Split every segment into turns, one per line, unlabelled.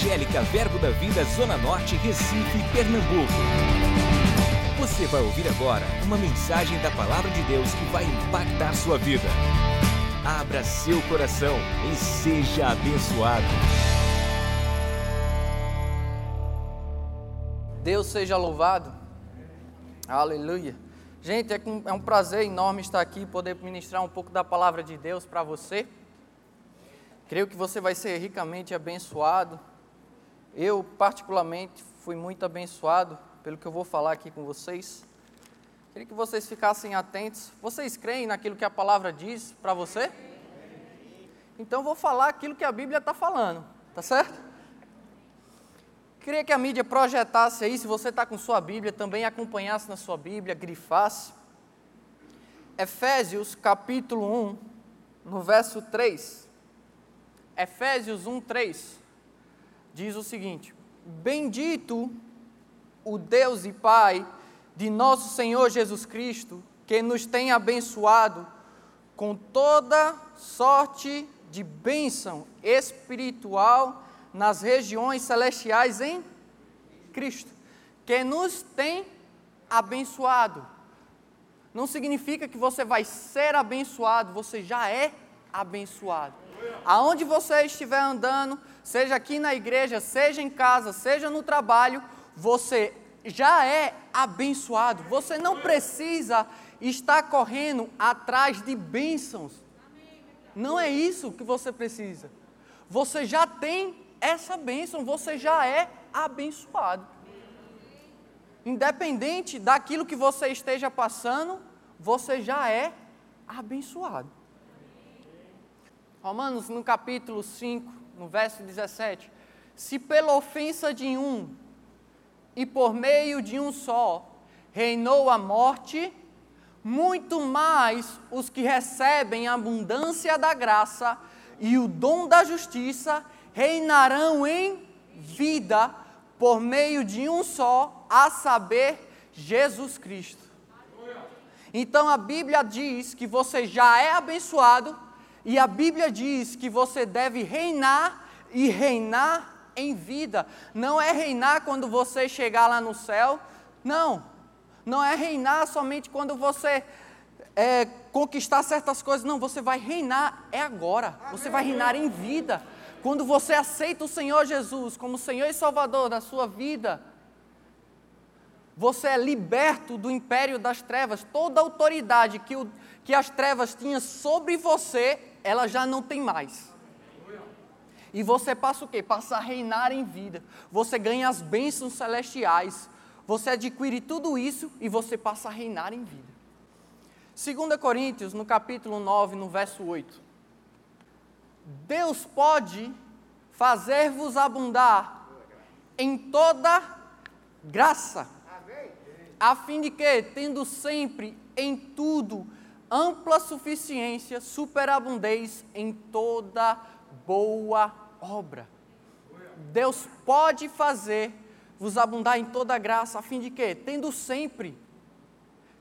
Evangélica Verbo da Vida Zona Norte, Recife, Pernambuco. Você vai ouvir agora uma mensagem da Palavra de Deus que vai impactar sua vida. Abra seu coração e seja abençoado.
Deus seja louvado. Aleluia. Gente, é um prazer enorme estar aqui, poder ministrar um pouco da palavra de Deus para você. Creio que você vai ser ricamente abençoado. Eu, particularmente, fui muito abençoado pelo que eu vou falar aqui com vocês. Queria que vocês ficassem atentos. Vocês creem naquilo que a palavra diz para você? Então, vou falar aquilo que a Bíblia está falando, tá certo? Queria que a mídia projetasse aí, se você está com sua Bíblia, também acompanhasse na sua Bíblia, grifasse. Efésios capítulo 1, no verso 3. Efésios 1, 3 diz o seguinte: Bendito o Deus e Pai de nosso Senhor Jesus Cristo, que nos tem abençoado com toda sorte de bênção espiritual nas regiões celestiais em Cristo, que nos tem abençoado. Não significa que você vai ser abençoado, você já é abençoado. Aonde você estiver andando, seja aqui na igreja, seja em casa, seja no trabalho, você já é abençoado. Você não precisa estar correndo atrás de bênçãos. Não é isso que você precisa. Você já tem essa bênção, você já é abençoado. Independente daquilo que você esteja passando, você já é abençoado. Romanos, no capítulo 5, no verso 17: Se pela ofensa de um e por meio de um só reinou a morte, muito mais os que recebem a abundância da graça e o dom da justiça reinarão em vida por meio de um só, a saber, Jesus Cristo. Então a Bíblia diz que você já é abençoado e a Bíblia diz que você deve reinar e reinar em vida. Não é reinar quando você chegar lá no céu. Não. Não é reinar somente quando você é, conquistar certas coisas. Não, você vai reinar é agora. Você vai reinar em vida. Quando você aceita o Senhor Jesus como Senhor e Salvador da sua vida, você é liberto do império das trevas. Toda autoridade que, o, que as trevas tinham sobre você, ela já não tem mais. E você passa o quê? Passa a reinar em vida. Você ganha as bênçãos celestiais. Você adquire tudo isso e você passa a reinar em vida. 2 Coríntios, no capítulo 9, no verso 8. Deus pode fazer-vos abundar em toda graça, a fim de que, tendo sempre em tudo ampla suficiência, superabundez em toda boa obra. Deus pode fazer vos abundar em toda graça, a fim de que, tendo sempre,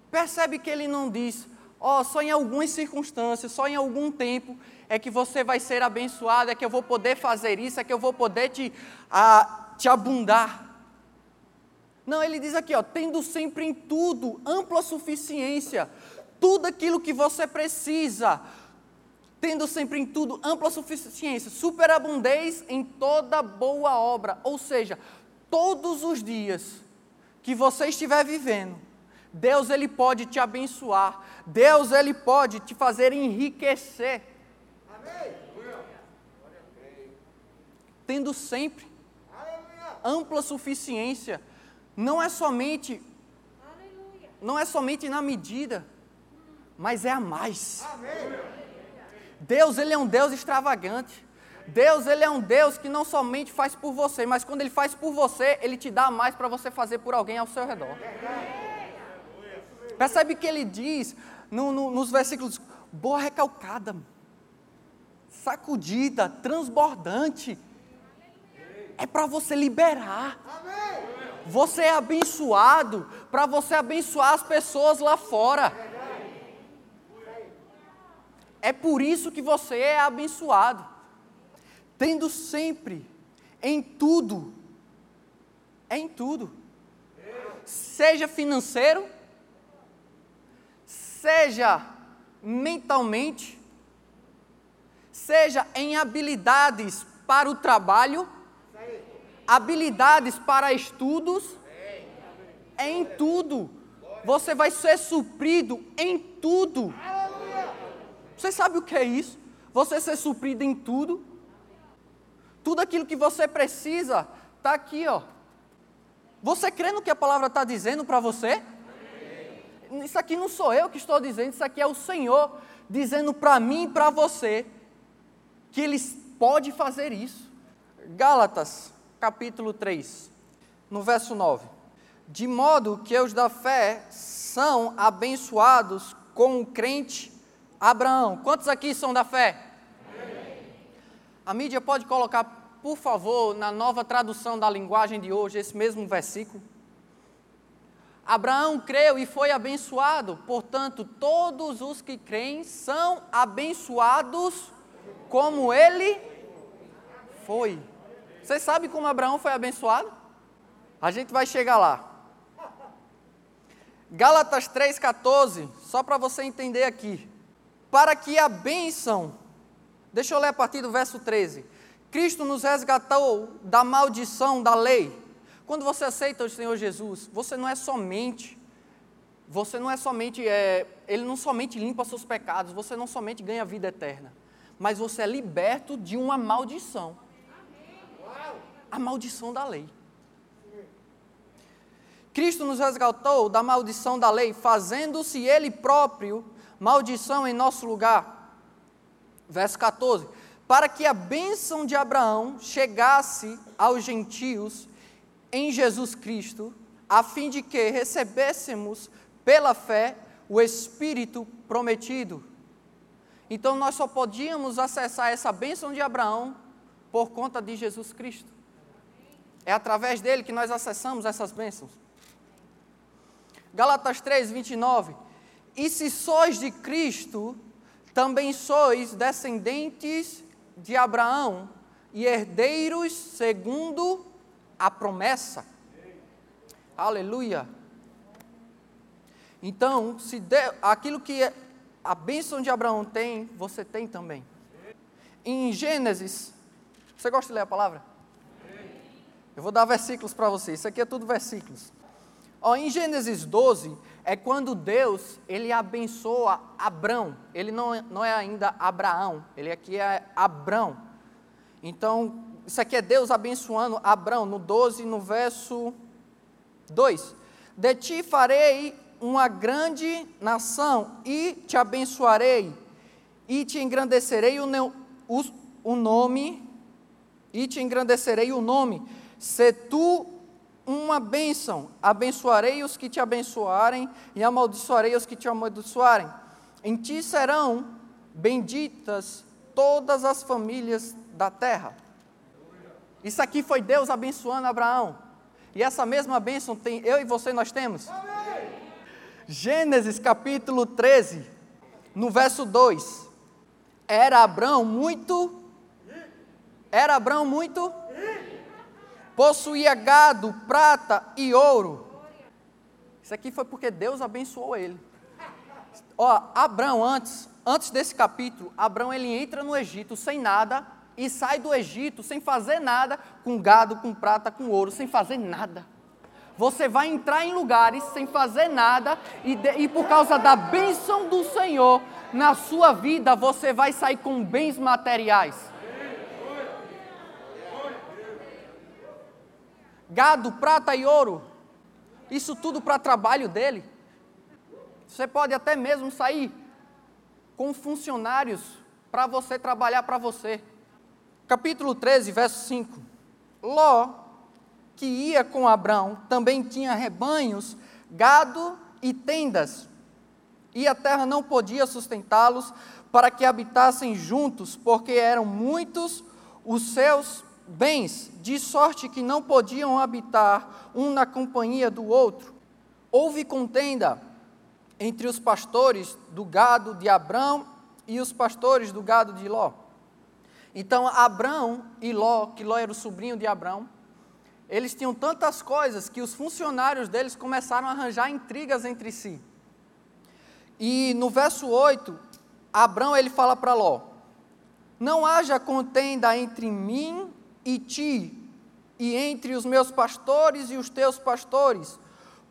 percebe que ele não diz, ó, oh, só em algumas circunstâncias, só em algum tempo é que você vai ser abençoado, é que eu vou poder fazer isso, é que eu vou poder te, a, te abundar. Não, ele diz aqui, ó, tendo sempre em tudo ampla suficiência, tudo aquilo que você precisa, tendo sempre em tudo ampla suficiência, superabundez em toda boa obra, ou seja, todos os dias que você estiver vivendo, Deus ele pode te abençoar, Deus ele pode te fazer enriquecer. Tendo sempre ampla suficiência, não é somente não é somente na medida, mas é a mais. Deus ele é um Deus extravagante. Deus ele é um Deus que não somente faz por você, mas quando ele faz por você, ele te dá mais para você fazer por alguém ao seu redor. Percebe que ele diz no, no, nos versículos: boa recalcada, sacudida, transbordante. É para você liberar. Você é abençoado para você abençoar as pessoas lá fora. É por isso que você é abençoado. Tendo sempre em tudo. Em tudo. Seja financeiro, seja mentalmente, seja em habilidades para o trabalho, habilidades para estudos, em tudo. Você vai ser suprido em tudo. Você sabe o que é isso? Você ser suprido em tudo. Tudo aquilo que você precisa está aqui, ó. Você crê no que a palavra está dizendo para você? Isso aqui não sou eu que estou dizendo, isso aqui é o Senhor dizendo para mim e para você que Ele pode fazer isso. Gálatas, capítulo 3, no verso 9. De modo que os da fé são abençoados com o crente Abraão. Quantos aqui são da fé? A mídia pode colocar, por favor, na nova tradução da linguagem de hoje, esse mesmo versículo. Abraão creu e foi abençoado, portanto, todos os que creem são abençoados como ele foi. Você sabe como Abraão foi abençoado? A gente vai chegar lá. Gálatas 3,14, só para você entender aqui. Para que a bênção, deixa eu ler a partir do verso 13. Cristo nos resgatou da maldição da lei quando você aceita o Senhor Jesus, você não é somente, você não é somente, é, Ele não somente limpa seus pecados, você não somente ganha vida eterna, mas você é liberto de uma maldição. A maldição da lei. Cristo nos resgatou da maldição da lei, fazendo-se Ele próprio maldição em nosso lugar. Verso 14: Para que a bênção de Abraão chegasse aos gentios em Jesus Cristo, a fim de que recebêssemos pela fé o Espírito prometido. Então nós só podíamos acessar essa bênção de Abraão por conta de Jesus Cristo. É através dele que nós acessamos essas bênçãos. Galatas 3, 29. E se sois de Cristo, também sois descendentes de Abraão e herdeiros segundo a promessa. Aleluia. Então, se de, aquilo que a bênção de Abraão tem, você tem também. Em Gênesis, você gosta de ler a palavra? Eu vou dar versículos para você. Isso aqui é tudo versículos. Ó, em Gênesis 12, é quando Deus, ele abençoa Abrão. Ele não, não é ainda Abraão, ele aqui é Abrão. Então, isso aqui é Deus abençoando Abraão, no 12, no verso 2. De ti farei uma grande nação e te abençoarei, e te engrandecerei o, o, o nome, e te engrandecerei o nome. Se tu uma bênção, abençoarei os que te abençoarem, e amaldiçoarei os que te amaldiçoarem. Em ti serão benditas todas as famílias da terra. Isso aqui foi Deus abençoando Abraão. E essa mesma bênção tem eu e você nós temos. Amém. Gênesis capítulo 13, no verso 2. Era Abraão muito Era Abraão muito possuía gado, prata e ouro. Isso aqui foi porque Deus abençoou ele. Ó, Abraão antes, antes desse capítulo, Abraão ele entra no Egito sem nada, e sai do Egito sem fazer nada, com gado, com prata, com ouro, sem fazer nada. Você vai entrar em lugares sem fazer nada, e, de, e por causa da bênção do Senhor na sua vida, você vai sair com bens materiais. Gado, prata e ouro, isso tudo para trabalho dele. Você pode até mesmo sair com funcionários para você trabalhar para você capítulo 13, verso 5. Ló, que ia com Abraão, também tinha rebanhos, gado e tendas, e a terra não podia sustentá-los para que habitassem juntos, porque eram muitos os seus bens, de sorte que não podiam habitar um na companhia do outro. Houve contenda entre os pastores do gado de Abraão e os pastores do gado de Ló. Então, Abrão e Ló, que Ló era o sobrinho de Abrão, eles tinham tantas coisas que os funcionários deles começaram a arranjar intrigas entre si. E no verso 8, Abrão ele fala para Ló: Não haja contenda entre mim e ti, e entre os meus pastores e os teus pastores,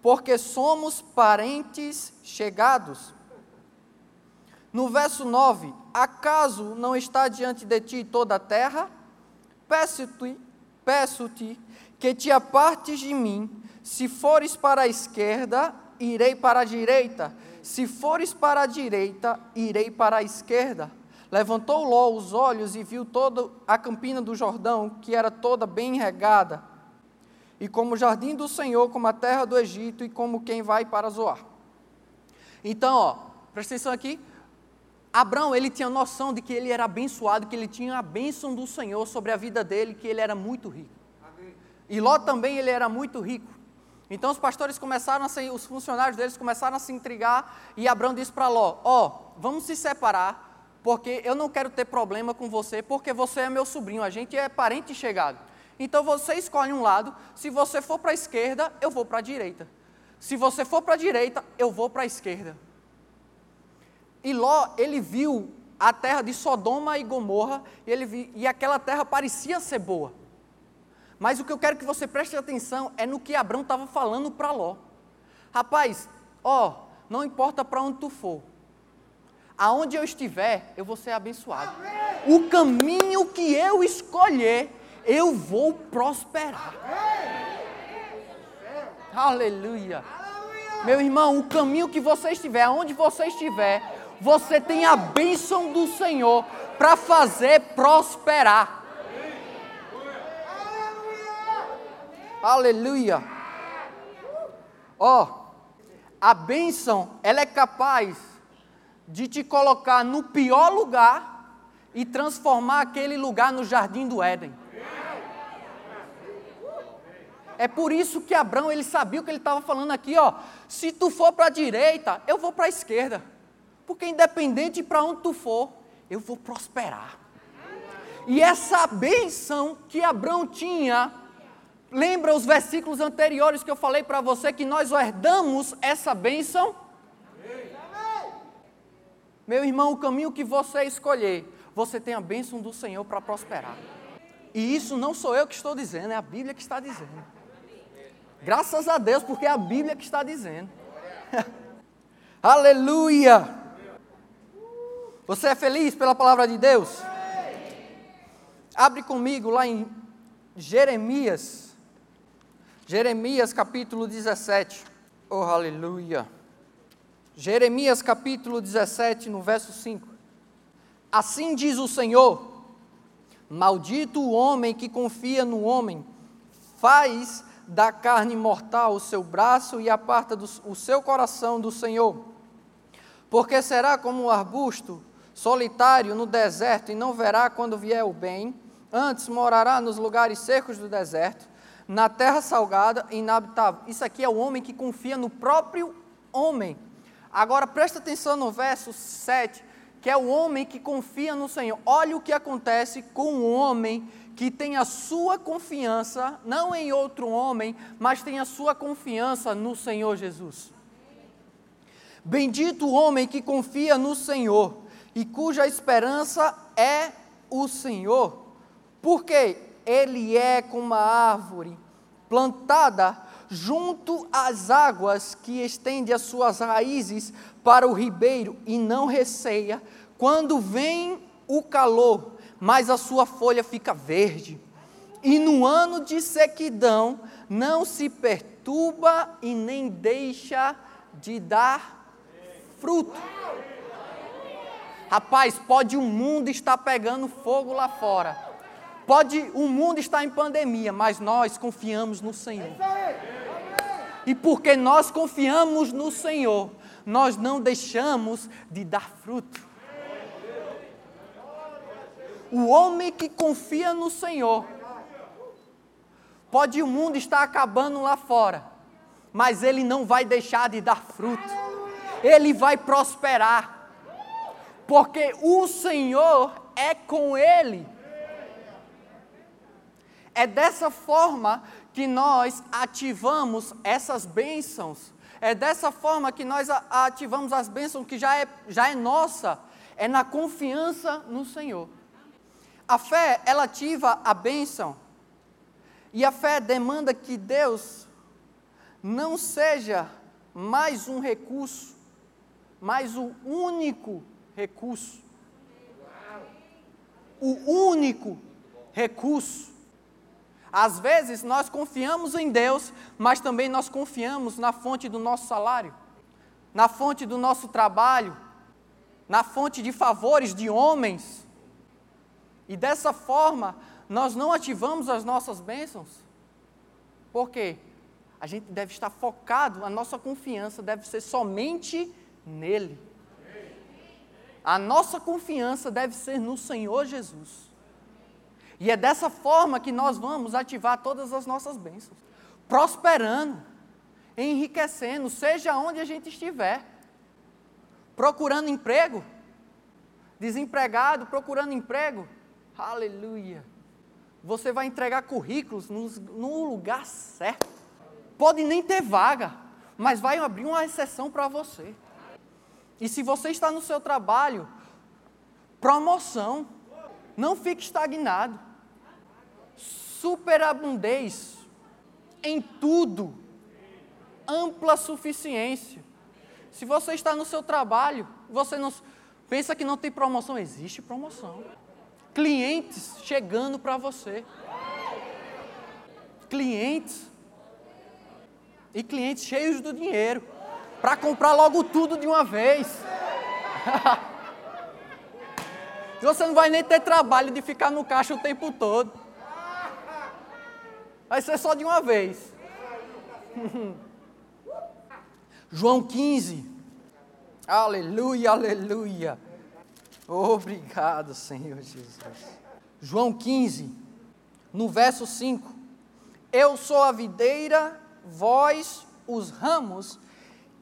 porque somos parentes chegados. No verso 9: Acaso não está diante de ti toda a terra? Peço-te, peço-te que te apartes de mim. Se fores para a esquerda, irei para a direita. Se fores para a direita, irei para a esquerda. Levantou Ló os olhos e viu toda a campina do Jordão, que era toda bem regada, e como o jardim do Senhor, como a terra do Egito, e como quem vai para Zoar. Então, ó, presta atenção aqui. Abraão, ele tinha noção de que ele era abençoado, que ele tinha a bênção do Senhor sobre a vida dele, que ele era muito rico. E Ló também ele era muito rico. Então os pastores começaram a se, os funcionários deles começaram a se intrigar e Abraão disse para Ló: Ó, oh, vamos se separar, porque eu não quero ter problema com você, porque você é meu sobrinho, a gente é parente chegado. Então você escolhe um lado, se você for para a esquerda, eu vou para a direita. Se você for para a direita, eu vou para a esquerda. E Ló, ele viu a terra de Sodoma e Gomorra, e, ele viu, e aquela terra parecia ser boa. Mas o que eu quero que você preste atenção é no que Abraão estava falando para Ló. Rapaz, ó, não importa para onde tu for, aonde eu estiver, eu vou ser abençoado. O caminho que eu escolher, eu vou prosperar. Aleluia. Meu irmão, o caminho que você estiver, aonde você estiver, você tem a bênção do Senhor para fazer prosperar. Aleluia. Ó, oh, a bênção, ela é capaz de te colocar no pior lugar e transformar aquele lugar no jardim do Éden. É por isso que Abraão ele sabia o que ele estava falando aqui, ó. Se tu for para a direita, eu vou para a esquerda. Porque independente para onde tu for, eu vou prosperar. E essa bênção que Abraão tinha Lembra os versículos anteriores que eu falei para você que nós herdamos essa bênção? Meu irmão, o caminho que você escolher, você tem a bênção do Senhor para prosperar. E isso não sou eu que estou dizendo, é a Bíblia que está dizendo. Graças a Deus, porque é a Bíblia que está dizendo. Aleluia! Você é feliz pela palavra de Deus? Abre comigo lá em Jeremias Jeremias capítulo 17. Oh, aleluia. Jeremias capítulo 17, no verso 5. Assim diz o Senhor: Maldito o homem que confia no homem, faz da carne mortal o seu braço e aparta do, o seu coração do Senhor. Porque será como um arbusto solitário no deserto e não verá quando vier o bem, antes morará nos lugares secos do deserto na terra salgada e inabitável. Isso aqui é o homem que confia no próprio homem. Agora presta atenção no verso 7, que é o homem que confia no Senhor. Olha o que acontece com o homem que tem a sua confiança, não em outro homem, mas tem a sua confiança no Senhor Jesus. Bendito o homem que confia no Senhor e cuja esperança é o Senhor. Por quê? ele é como uma árvore plantada junto às águas que estende as suas raízes para o ribeiro e não receia quando vem o calor, mas a sua folha fica verde. E no ano de sequidão não se perturba e nem deixa de dar fruto. Rapaz, pode o mundo estar pegando fogo lá fora Pode o mundo estar em pandemia, mas nós confiamos no Senhor. E porque nós confiamos no Senhor, nós não deixamos de dar fruto. O homem que confia no Senhor, pode o mundo estar acabando lá fora, mas ele não vai deixar de dar fruto. Ele vai prosperar. Porque o Senhor é com ele É dessa forma que nós ativamos essas bênçãos. É dessa forma que nós ativamos as bênçãos que já é, já é nossa. É na confiança no Senhor. A fé, ela ativa a bênção. E a fé demanda que Deus não seja mais um recurso, mas o único recurso. O único recurso. Às vezes nós confiamos em Deus, mas também nós confiamos na fonte do nosso salário, na fonte do nosso trabalho, na fonte de favores de homens. E dessa forma, nós não ativamos as nossas bênçãos. Por quê? A gente deve estar focado, a nossa confiança deve ser somente nele. A nossa confiança deve ser no Senhor Jesus. E é dessa forma que nós vamos ativar todas as nossas bênçãos, prosperando, enriquecendo, seja onde a gente estiver, procurando emprego, desempregado, procurando emprego, aleluia. Você vai entregar currículos no, no lugar certo. Pode nem ter vaga, mas vai abrir uma exceção para você. E se você está no seu trabalho, promoção. Não fique estagnado superabundez em tudo, ampla suficiência. Se você está no seu trabalho, você não pensa que não tem promoção, existe promoção. Clientes chegando para você. Clientes. E clientes cheios do dinheiro para comprar logo tudo de uma vez. você não vai nem ter trabalho de ficar no caixa o tempo todo. Vai ser só de uma vez. João 15. Aleluia, aleluia. Obrigado, Senhor Jesus. João 15, no verso 5. Eu sou a videira, vós os ramos.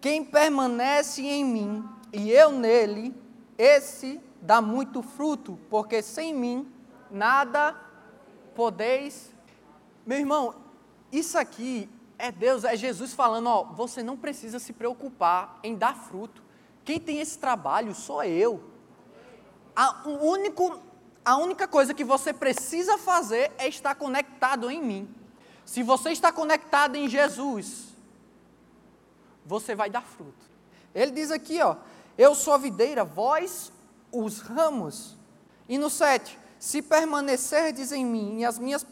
Quem permanece em mim e eu nele, esse dá muito fruto, porque sem mim nada podeis meu irmão, isso aqui é Deus, é Jesus falando, ó, você não precisa se preocupar em dar fruto. Quem tem esse trabalho sou eu. A, único, a única coisa que você precisa fazer é estar conectado em mim. Se você está conectado em Jesus, você vai dar fruto. Ele diz aqui, ó, eu sou a videira, vós os ramos. E no 7, se permanecerdes em mim e as minhas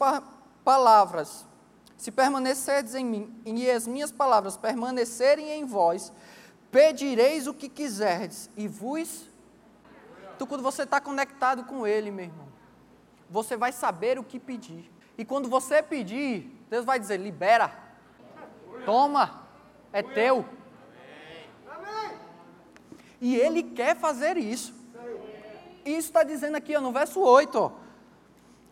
palavras, se permanecerdes em mim e as minhas palavras permanecerem em vós, pedireis o que quiserdes e vos. Então, quando você está conectado com Ele, meu irmão, você vai saber o que pedir. E quando você pedir, Deus vai dizer: libera, toma, é teu. E Ele quer fazer isso. Isso está dizendo aqui ó, no verso 8. Ó,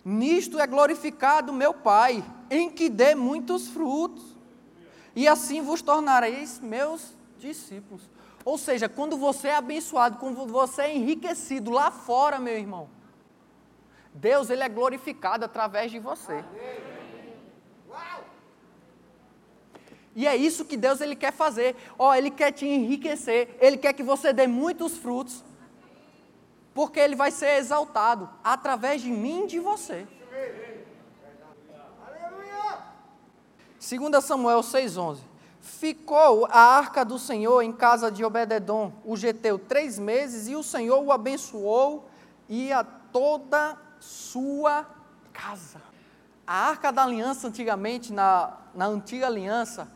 Nisto é glorificado meu Pai, em que dê muitos frutos, e assim vos tornareis meus discípulos. Ou seja, quando você é abençoado, quando você é enriquecido lá fora, meu irmão, Deus ele é glorificado através de você. E é isso que Deus ele quer fazer. Ó, oh, ele quer te enriquecer, ele quer que você dê muitos frutos porque ele vai ser exaltado através de mim e de você. 2 Samuel 6,11 Ficou a arca do Senhor em casa de Obededom, o geteu, três meses, e o Senhor o abençoou e a toda sua casa. A arca da aliança, antigamente, na, na antiga aliança,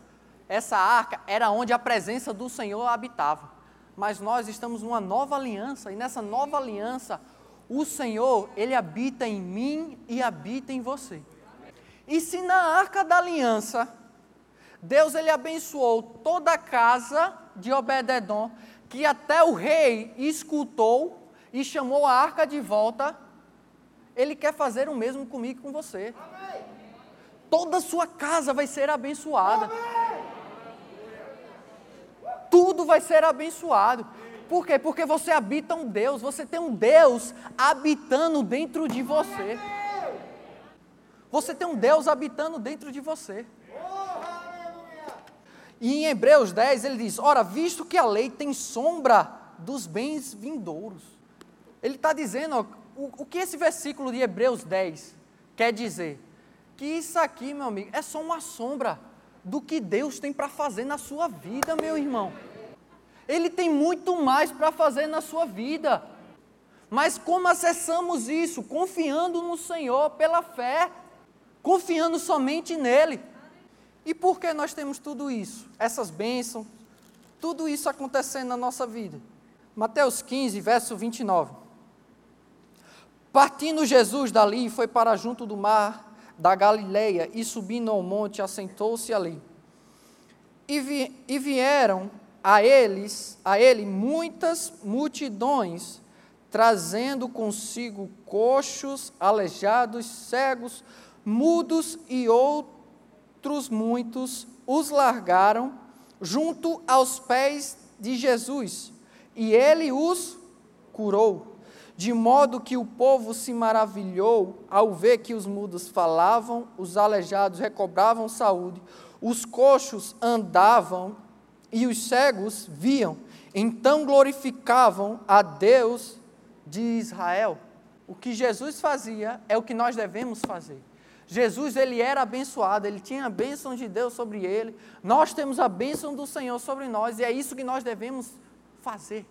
essa arca era onde a presença do Senhor habitava mas nós estamos numa nova aliança, e nessa nova aliança, o Senhor, Ele habita em mim e habita em você. E se na arca da aliança, Deus Ele abençoou toda a casa de Obededon, que até o rei escutou e chamou a arca de volta, Ele quer fazer o mesmo comigo e com você. Toda a sua casa vai ser abençoada tudo vai ser abençoado. Por quê? Porque você habita um Deus, você tem um Deus habitando dentro de você. Você tem um Deus habitando dentro de você. E em Hebreus 10 ele diz: Ora, visto que a lei tem sombra dos bens vindouros. Ele está dizendo, ó, o, o que esse versículo de Hebreus 10 quer dizer? Que isso aqui, meu amigo, é só uma sombra do que Deus tem para fazer na sua vida, meu irmão. Ele tem muito mais para fazer na sua vida. Mas como acessamos isso? Confiando no Senhor pela fé, confiando somente nele. E por que nós temos tudo isso? Essas bênçãos, tudo isso acontecendo na nossa vida. Mateus 15, verso 29. Partindo Jesus dali, foi para junto do mar da Galileia e subindo ao monte, assentou-se ali. E, vi, e vieram a eles, a ele, muitas multidões, trazendo consigo coxos, aleijados, cegos, mudos e outros muitos, os largaram junto aos pés de Jesus, e ele os curou. De modo que o povo se maravilhou ao ver que os mudos falavam, os aleijados recobravam saúde, os coxos andavam e os cegos viam. Então glorificavam a Deus de Israel. O que Jesus fazia é o que nós devemos fazer. Jesus ele era abençoado, ele tinha a bênção de Deus sobre ele. Nós temos a bênção do Senhor sobre nós e é isso que nós devemos fazer.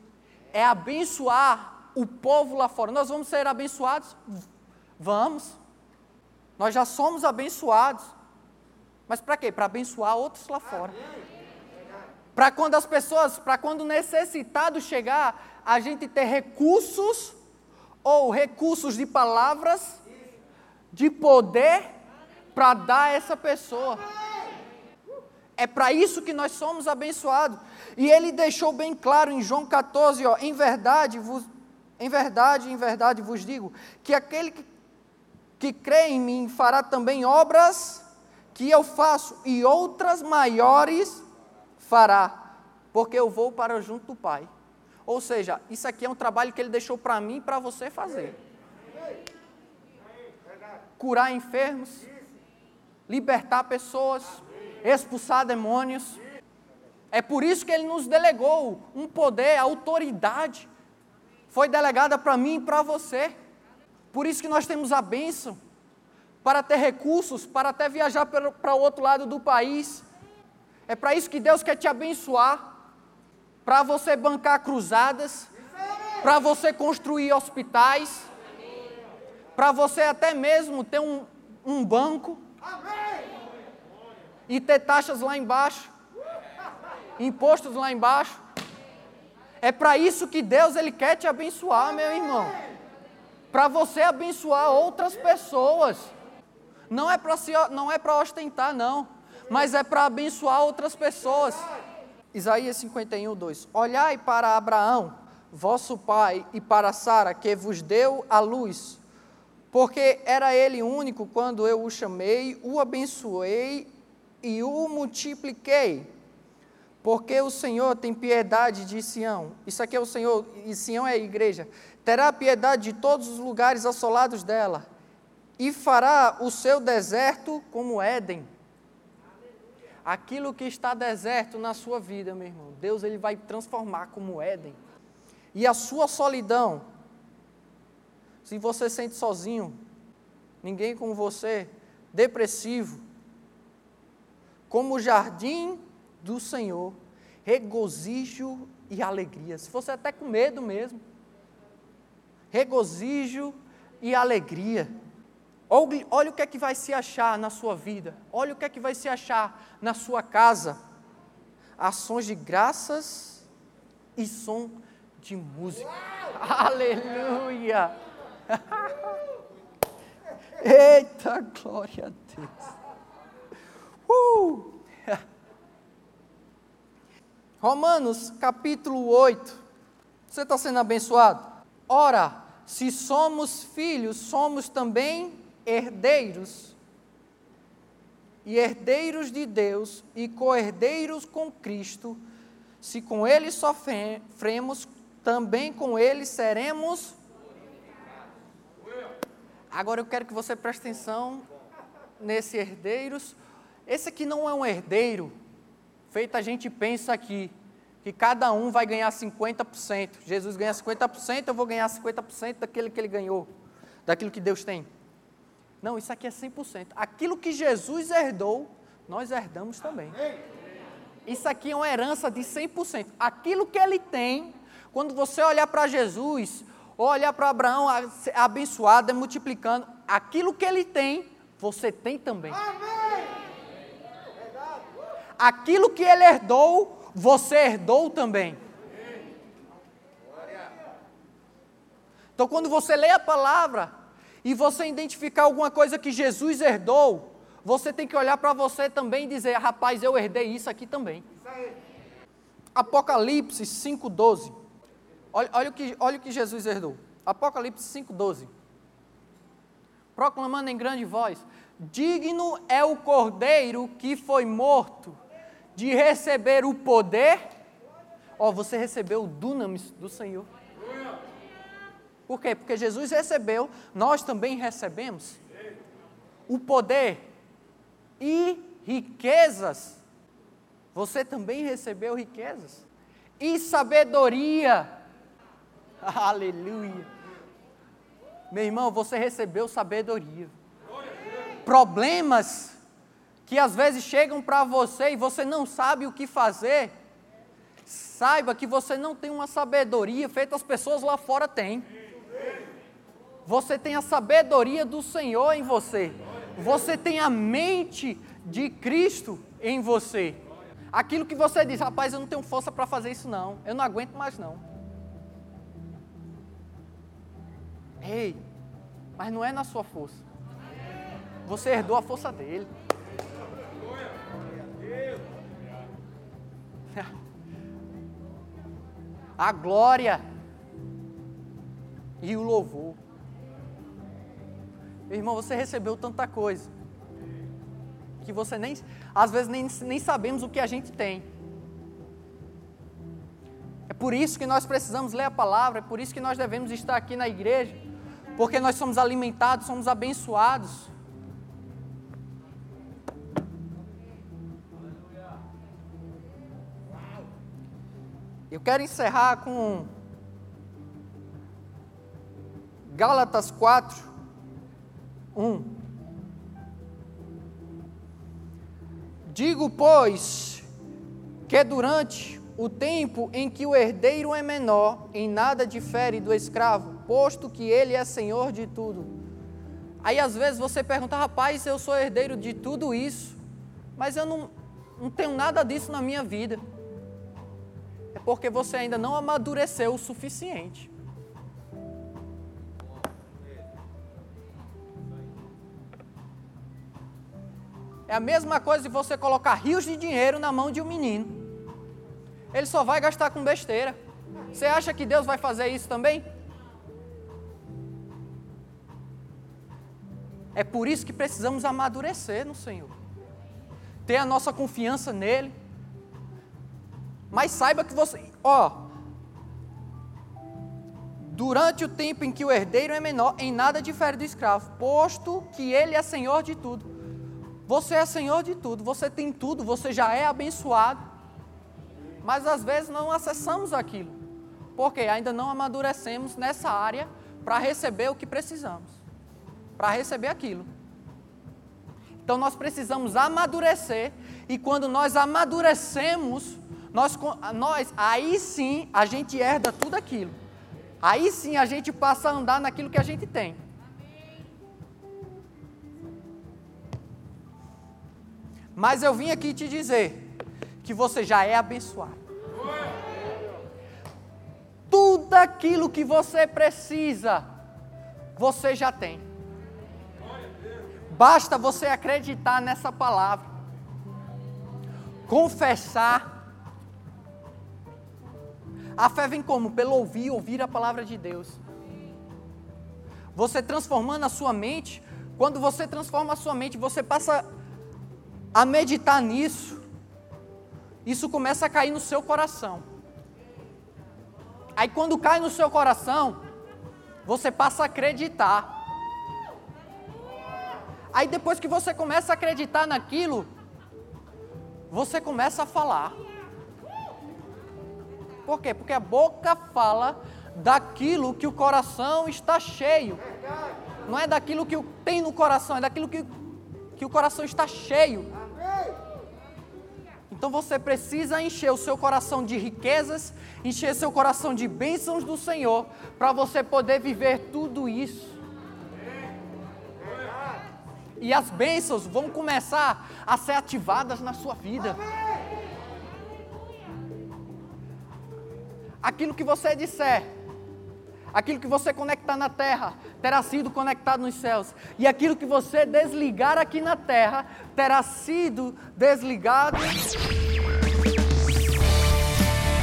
É abençoar o povo lá fora. Nós vamos ser abençoados? Vamos. Nós já somos abençoados. Mas para quê? Para abençoar outros lá fora. Para quando as pessoas, para quando o necessitado chegar, a gente ter recursos, ou recursos de palavras, de poder, para dar a essa pessoa. É para isso que nós somos abençoados. E ele deixou bem claro em João 14, ó, em verdade vos, em verdade, em verdade vos digo que aquele que, que crê em mim fará também obras que eu faço, e outras maiores fará, porque eu vou para junto do Pai. Ou seja, isso aqui é um trabalho que ele deixou para mim e para você fazer. Curar enfermos, libertar pessoas, expulsar demônios. É por isso que ele nos delegou um poder, autoridade foi delegada para mim e para você. Por isso que nós temos a bênção para ter recursos, para até viajar para o outro lado do país. É para isso que Deus quer te abençoar, para você bancar cruzadas, para você construir hospitais, para você até mesmo ter um, um banco e ter taxas lá embaixo, impostos lá embaixo. É para isso que Deus ele quer te abençoar, meu irmão. Para você abençoar outras pessoas. Não é para não é para ostentar não, mas é para abençoar outras pessoas. Isaías 51, 2. Olhai para Abraão, vosso pai, e para Sara, que vos deu a luz, porque era ele único quando eu o chamei, o abençoei e o multipliquei porque o Senhor tem piedade de Sião. Isso aqui é o Senhor, e Sião é a igreja. Terá piedade de todos os lugares assolados dela, e fará o seu deserto como Éden. Aquilo que está deserto na sua vida, meu irmão, Deus ele vai transformar como Éden. E a sua solidão, se você sente sozinho, ninguém com você, depressivo, como o jardim do Senhor, regozijo e alegria. Se fosse até com medo mesmo. Regozijo e alegria. Olha, olha o que é que vai se achar na sua vida. Olha o que é que vai se achar na sua casa. Ações de graças e som de música. Uau! Aleluia! Eita, glória a Deus. Uh! Romanos capítulo 8. Você está sendo abençoado? Ora, se somos filhos, somos também herdeiros. E herdeiros de Deus e co-herdeiros com Cristo. Se com Ele sofremos, também com Ele seremos. Agora eu quero que você preste atenção nesse herdeiros. Esse aqui não é um herdeiro, feito a gente pensa aqui, que cada um vai ganhar 50%. Jesus ganha 50%, eu vou ganhar 50% daquele que ele ganhou, daquilo que Deus tem. Não, isso aqui é 100%. Aquilo que Jesus herdou, nós herdamos também. Isso aqui é uma herança de 100%. Aquilo que ele tem, quando você olhar para Jesus, olhar para Abraão abençoado, multiplicando, aquilo que ele tem, você tem também. Aquilo que ele herdou, você herdou também. Então, quando você lê a palavra e você identificar alguma coisa que Jesus herdou, você tem que olhar para você também e dizer: rapaz, eu herdei isso aqui também. Apocalipse 5,12. Olha, olha, olha o que Jesus herdou. Apocalipse 5,12. Proclamando em grande voz: Digno é o cordeiro que foi morto de receber o poder. Ó, oh, você recebeu o dunamis do Senhor. Por quê? Porque Jesus recebeu, nós também recebemos o poder e riquezas. Você também recebeu riquezas e sabedoria. Aleluia. Meu irmão, você recebeu sabedoria. Problemas que às vezes chegam para você e você não sabe o que fazer. Saiba que você não tem uma sabedoria feita as pessoas lá fora têm. Você tem a sabedoria do Senhor em você. Você tem a mente de Cristo em você. Aquilo que você diz, rapaz, eu não tenho força para fazer isso não. Eu não aguento mais não. Ei, mas não é na sua força. Você herdou a força dele. A glória e o louvor. Irmão, você recebeu tanta coisa que você nem, às vezes nem, nem sabemos o que a gente tem. É por isso que nós precisamos ler a palavra, é por isso que nós devemos estar aqui na igreja, porque nós somos alimentados, somos abençoados. Quero encerrar com Gálatas 4, 1. Digo, pois, que durante o tempo em que o herdeiro é menor, em nada difere do escravo, posto que ele é senhor de tudo. Aí às vezes você pergunta, rapaz, eu sou herdeiro de tudo isso, mas eu não, não tenho nada disso na minha vida. Porque você ainda não amadureceu o suficiente. É a mesma coisa de você colocar rios de dinheiro na mão de um menino. Ele só vai gastar com besteira. Você acha que Deus vai fazer isso também? É por isso que precisamos amadurecer no Senhor. Ter a nossa confiança nele. Mas saiba que você, ó, durante o tempo em que o herdeiro é menor, em nada difere do escravo, posto que ele é senhor de tudo. Você é senhor de tudo, você tem tudo, você já é abençoado. Mas às vezes não acessamos aquilo, porque ainda não amadurecemos nessa área para receber o que precisamos, para receber aquilo. Então nós precisamos amadurecer, e quando nós amadurecemos, nós, nós aí sim a gente herda tudo aquilo. Aí sim a gente passa a andar naquilo que a gente tem. Mas eu vim aqui te dizer que você já é abençoado. Tudo aquilo que você precisa, você já tem. Basta você acreditar nessa palavra, confessar. A fé vem como? Pelo ouvir, ouvir a palavra de Deus. Você transformando a sua mente, quando você transforma a sua mente, você passa a meditar nisso, isso começa a cair no seu coração. Aí quando cai no seu coração, você passa a acreditar. Aí depois que você começa a acreditar naquilo, você começa a falar. Por quê? Porque a boca fala daquilo que o coração está cheio. Não é daquilo que tem no coração, é daquilo que, que o coração está cheio. Então você precisa encher o seu coração de riquezas, encher seu coração de bênçãos do Senhor, para você poder viver tudo isso. E as bênçãos vão começar a ser ativadas na sua vida. Aquilo que você disser, aquilo que você conectar na terra, terá sido conectado nos céus. E aquilo que você desligar aqui na terra, terá sido desligado.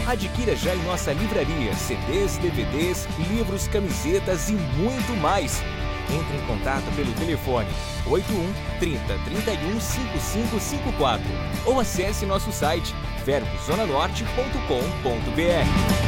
Adquira já em nossa livraria CDs, DVDs, livros, camisetas e muito mais. Entre em contato pelo telefone 81 30 31 5554 ou acesse nosso site verbozonanorte.com.br.